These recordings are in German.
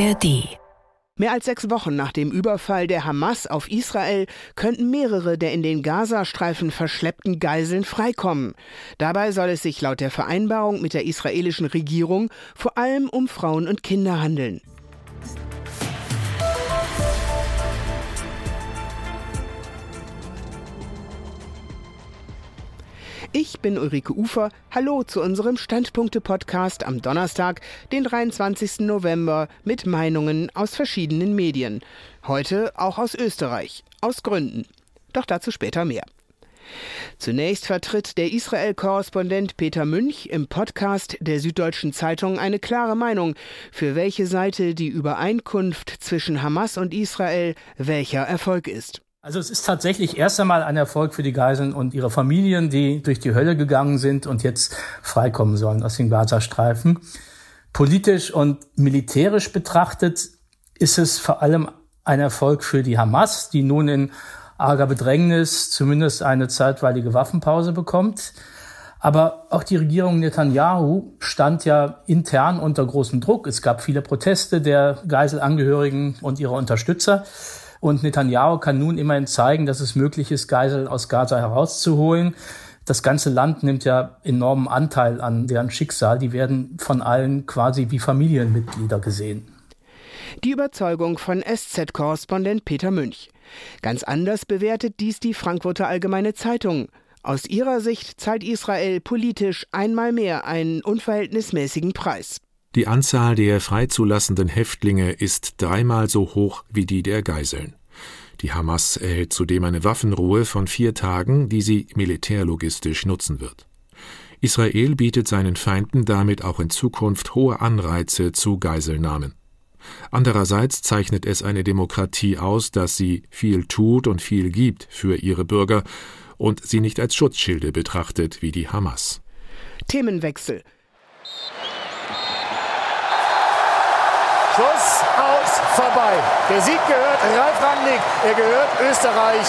ARD Mehr als sechs Wochen nach dem Überfall der Hamas auf Israel könnten mehrere der in den Gazastreifen verschleppten Geiseln freikommen. Dabei soll es sich laut der Vereinbarung mit der israelischen Regierung vor allem um Frauen und Kinder handeln. Ich bin Ulrike Ufer. Hallo zu unserem Standpunkte-Podcast am Donnerstag, den 23. November, mit Meinungen aus verschiedenen Medien. Heute auch aus Österreich. Aus Gründen. Doch dazu später mehr. Zunächst vertritt der Israel-Korrespondent Peter Münch im Podcast der Süddeutschen Zeitung eine klare Meinung, für welche Seite die Übereinkunft zwischen Hamas und Israel welcher Erfolg ist. Also es ist tatsächlich erst einmal ein Erfolg für die Geiseln und ihre Familien, die durch die Hölle gegangen sind und jetzt freikommen sollen aus den Gazastreifen. Politisch und militärisch betrachtet ist es vor allem ein Erfolg für die Hamas, die nun in arger Bedrängnis zumindest eine zeitweilige Waffenpause bekommt. Aber auch die Regierung Netanyahu stand ja intern unter großem Druck. Es gab viele Proteste der Geiselangehörigen und ihrer Unterstützer. Und Netanyahu kann nun immerhin zeigen, dass es möglich ist, Geiseln aus Gaza herauszuholen. Das ganze Land nimmt ja enormen Anteil an deren Schicksal. Die werden von allen quasi wie Familienmitglieder gesehen. Die Überzeugung von SZ-Korrespondent Peter Münch. Ganz anders bewertet dies die Frankfurter Allgemeine Zeitung. Aus ihrer Sicht zahlt Israel politisch einmal mehr einen unverhältnismäßigen Preis. Die Anzahl der freizulassenden Häftlinge ist dreimal so hoch wie die der Geiseln. Die Hamas erhält zudem eine Waffenruhe von vier Tagen, die sie militärlogistisch nutzen wird. Israel bietet seinen Feinden damit auch in Zukunft hohe Anreize zu Geiselnahmen. Andererseits zeichnet es eine Demokratie aus, dass sie viel tut und viel gibt für ihre Bürger und sie nicht als Schutzschilde betrachtet wie die Hamas. Themenwechsel. Schuss aus, vorbei. Der Sieg gehört Ralf Rangnick, er gehört Österreich.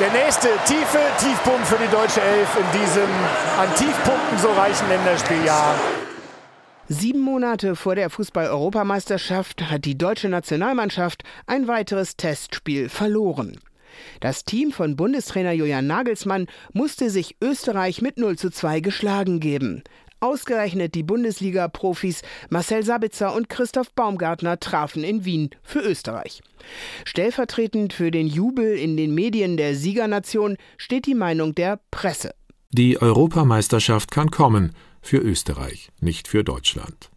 Der nächste tiefe Tiefpunkt für die deutsche Elf in diesem an Tiefpunkten so reichen Länderspieljahr. Sieben Monate vor der Fußball-Europameisterschaft hat die deutsche Nationalmannschaft ein weiteres Testspiel verloren. Das Team von Bundestrainer Julian Nagelsmann musste sich Österreich mit 0 zu 2 geschlagen geben. Ausgerechnet die Bundesliga-Profis Marcel Sabitzer und Christoph Baumgartner trafen in Wien für Österreich. Stellvertretend für den Jubel in den Medien der Siegernation steht die Meinung der Presse. Die Europameisterschaft kann kommen für Österreich, nicht für Deutschland.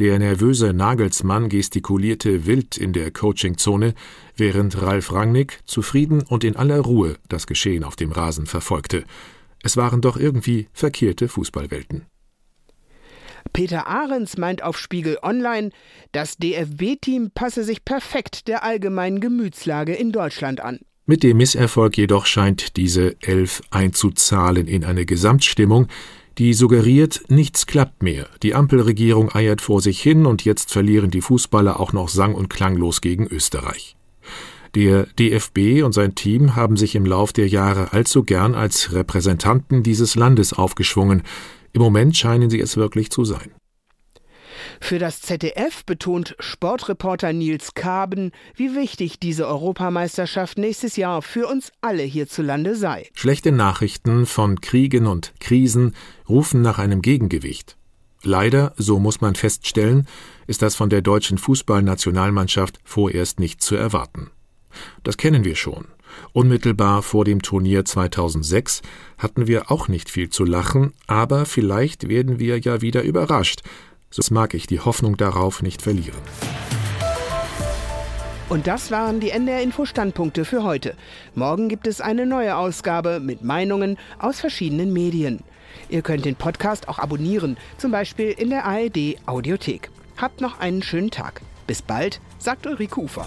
Der nervöse Nagelsmann gestikulierte wild in der Coachingzone, während Ralf Rangnick zufrieden und in aller Ruhe das Geschehen auf dem Rasen verfolgte. Es waren doch irgendwie verkehrte Fußballwelten. Peter Ahrens meint auf Spiegel Online, das DFB-Team passe sich perfekt der allgemeinen Gemütslage in Deutschland an. Mit dem Misserfolg jedoch scheint diese Elf einzuzahlen in eine Gesamtstimmung, die suggeriert, nichts klappt mehr. Die Ampelregierung eiert vor sich hin und jetzt verlieren die Fußballer auch noch sang- und klanglos gegen Österreich. Der DFB und sein Team haben sich im Lauf der Jahre allzu gern als Repräsentanten dieses Landes aufgeschwungen. Im Moment scheinen sie es wirklich zu sein. Für das ZDF betont Sportreporter Nils Kaben, wie wichtig diese Europameisterschaft nächstes Jahr für uns alle hierzulande sei. Schlechte Nachrichten von Kriegen und Krisen rufen nach einem Gegengewicht. Leider, so muss man feststellen, ist das von der deutschen Fußballnationalmannschaft vorerst nicht zu erwarten. Das kennen wir schon. Unmittelbar vor dem Turnier 2006 hatten wir auch nicht viel zu lachen, aber vielleicht werden wir ja wieder überrascht. So mag ich die Hoffnung darauf nicht verlieren. Und das waren die NDR Info Standpunkte für heute. Morgen gibt es eine neue Ausgabe mit Meinungen aus verschiedenen Medien. Ihr könnt den Podcast auch abonnieren, zum Beispiel in der ARD Audiothek. Habt noch einen schönen Tag. Bis bald, sagt Ulrike Ufer.